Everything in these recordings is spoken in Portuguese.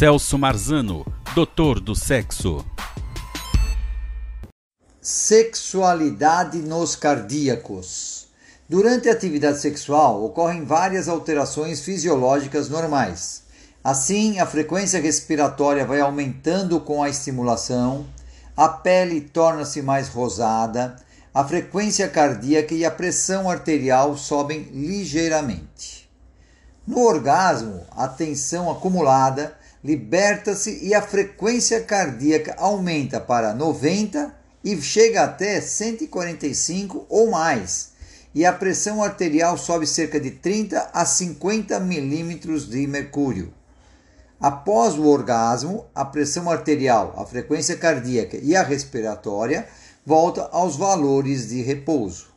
Celso Marzano, doutor do sexo. Sexualidade nos cardíacos. Durante a atividade sexual ocorrem várias alterações fisiológicas normais. Assim, a frequência respiratória vai aumentando com a estimulação, a pele torna-se mais rosada, a frequência cardíaca e a pressão arterial sobem ligeiramente. No orgasmo, a tensão acumulada liberta-se e a frequência cardíaca aumenta para 90 e chega até 145 ou mais, e a pressão arterial sobe cerca de 30 a 50 milímetros de mercúrio. Após o orgasmo, a pressão arterial, a frequência cardíaca e a respiratória volta aos valores de repouso.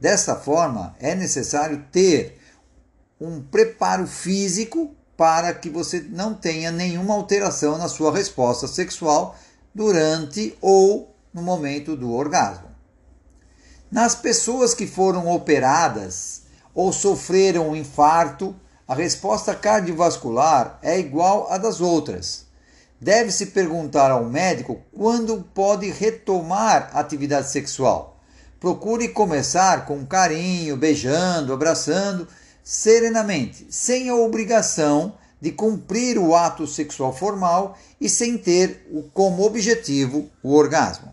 Desta forma, é necessário ter um preparo físico para que você não tenha nenhuma alteração na sua resposta sexual durante ou no momento do orgasmo. Nas pessoas que foram operadas ou sofreram um infarto, a resposta cardiovascular é igual à das outras. Deve-se perguntar ao médico quando pode retomar a atividade sexual. Procure começar com carinho, beijando, abraçando serenamente, sem a obrigação de cumprir o ato sexual formal e sem ter como objetivo o orgasmo.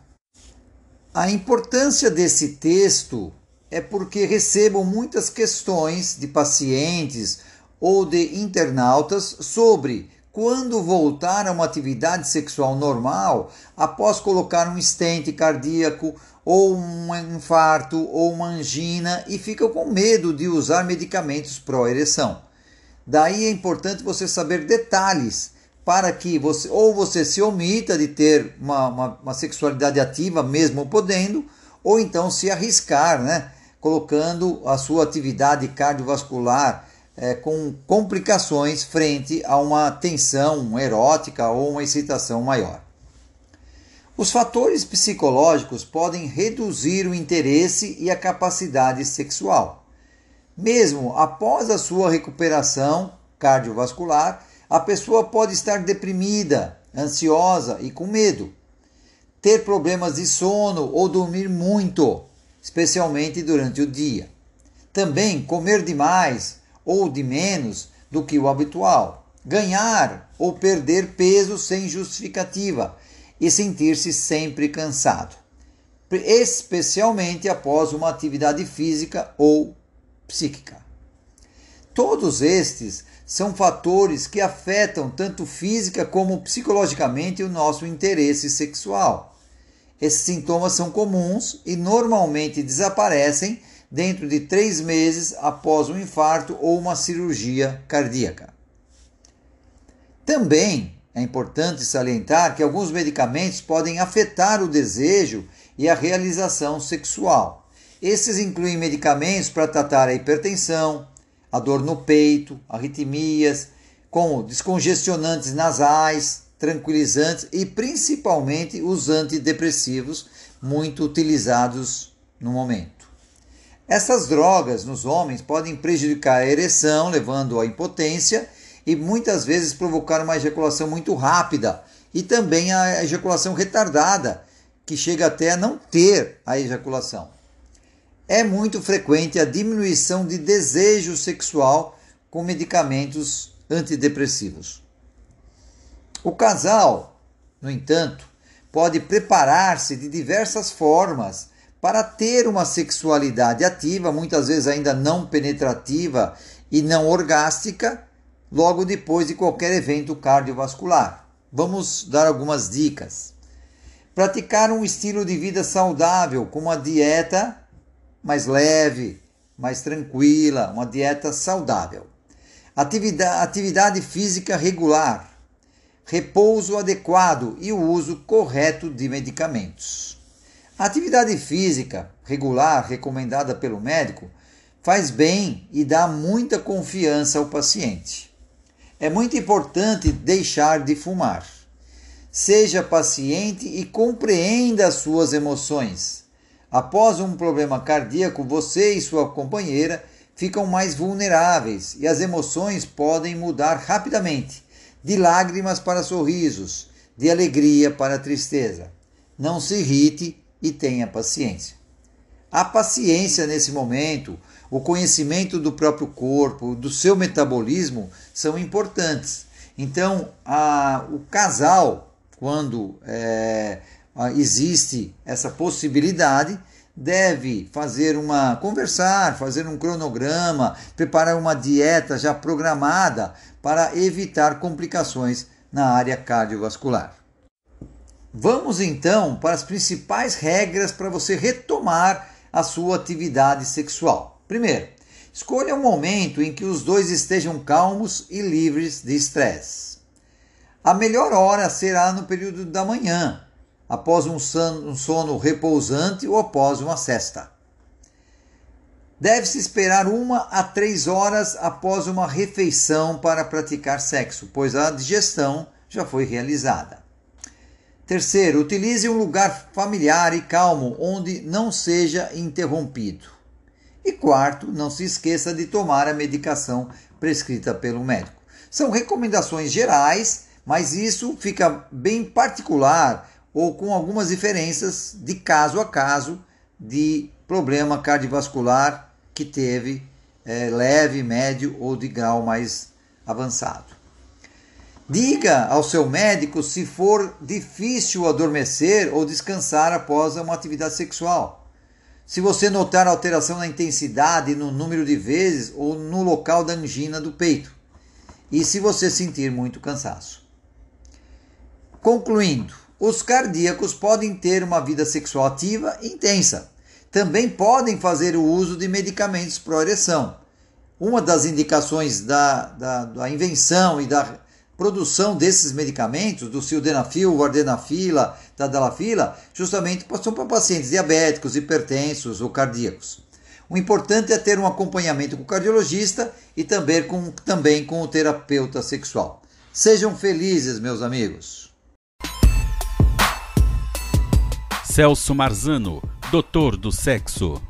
A importância desse texto é porque recebo muitas questões de pacientes ou de internautas sobre quando voltar a uma atividade sexual normal após colocar um estente cardíaco ou um infarto ou uma angina e ficam com medo de usar medicamentos pró-ereção. Daí é importante você saber detalhes para que você ou você se omita de ter uma, uma, uma sexualidade ativa mesmo podendo, ou então se arriscar, né? colocando a sua atividade cardiovascular é, com complicações frente a uma tensão erótica ou uma excitação maior. Os fatores psicológicos podem reduzir o interesse e a capacidade sexual. Mesmo após a sua recuperação cardiovascular, a pessoa pode estar deprimida, ansiosa e com medo, ter problemas de sono ou dormir muito, especialmente durante o dia. Também comer demais ou de menos do que o habitual, ganhar ou perder peso sem justificativa e sentir-se sempre cansado, especialmente após uma atividade física ou psíquica. Todos estes são fatores que afetam tanto física como psicologicamente o nosso interesse sexual. Esses sintomas são comuns e normalmente desaparecem dentro de três meses após um infarto ou uma cirurgia cardíaca. Também é importante salientar que alguns medicamentos podem afetar o desejo e a realização sexual. Esses incluem medicamentos para tratar a hipertensão, a dor no peito, arritmias, como descongestionantes nasais, tranquilizantes e principalmente os antidepressivos, muito utilizados no momento. Essas drogas nos homens podem prejudicar a ereção, levando à impotência e muitas vezes provocar uma ejaculação muito rápida e também a ejaculação retardada, que chega até a não ter a ejaculação. É muito frequente a diminuição de desejo sexual com medicamentos antidepressivos. O casal, no entanto, pode preparar-se de diversas formas para ter uma sexualidade ativa, muitas vezes ainda não penetrativa e não orgástica, logo depois de qualquer evento cardiovascular. Vamos dar algumas dicas. Praticar um estilo de vida saudável, com uma dieta mais leve, mais tranquila, uma dieta saudável. Atividade, atividade física regular, repouso adequado e o uso correto de medicamentos. A atividade física regular recomendada pelo médico faz bem e dá muita confiança ao paciente. É muito importante deixar de fumar. Seja paciente e compreenda as suas emoções. Após um problema cardíaco, você e sua companheira ficam mais vulneráveis e as emoções podem mudar rapidamente, de lágrimas para sorrisos, de alegria para tristeza. Não se irrite e tenha paciência. A paciência nesse momento, o conhecimento do próprio corpo, do seu metabolismo são importantes. Então, a, o casal, quando é, existe essa possibilidade, deve fazer uma conversar, fazer um cronograma, preparar uma dieta já programada para evitar complicações na área cardiovascular. Vamos então para as principais regras para você retomar a sua atividade sexual. Primeiro, escolha um momento em que os dois estejam calmos e livres de estresse. A melhor hora será no período da manhã, após um sono, repousante ou após uma cesta. Deve-se esperar uma a três horas após uma refeição para praticar sexo, pois a digestão já foi realizada. Terceiro, utilize um lugar familiar e calmo onde não seja interrompido. E quarto, não se esqueça de tomar a medicação prescrita pelo médico. São recomendações gerais, mas isso fica bem particular ou com algumas diferenças de caso a caso de problema cardiovascular que teve é, leve, médio ou de grau mais avançado. Diga ao seu médico se for difícil adormecer ou descansar após uma atividade sexual. Se você notar alteração na intensidade, no número de vezes ou no local da angina do peito. E se você sentir muito cansaço. Concluindo, os cardíacos podem ter uma vida sexual ativa e intensa. Também podem fazer o uso de medicamentos para ereção. Uma das indicações da, da, da, invenção e da produção desses medicamentos, do sildenafil, vardenafila, tadalafila, justamente são para pacientes diabéticos, hipertensos ou cardíacos. O importante é ter um acompanhamento com o cardiologista e também com, também com o terapeuta sexual. Sejam felizes, meus amigos! Celso Marzano, doutor do sexo.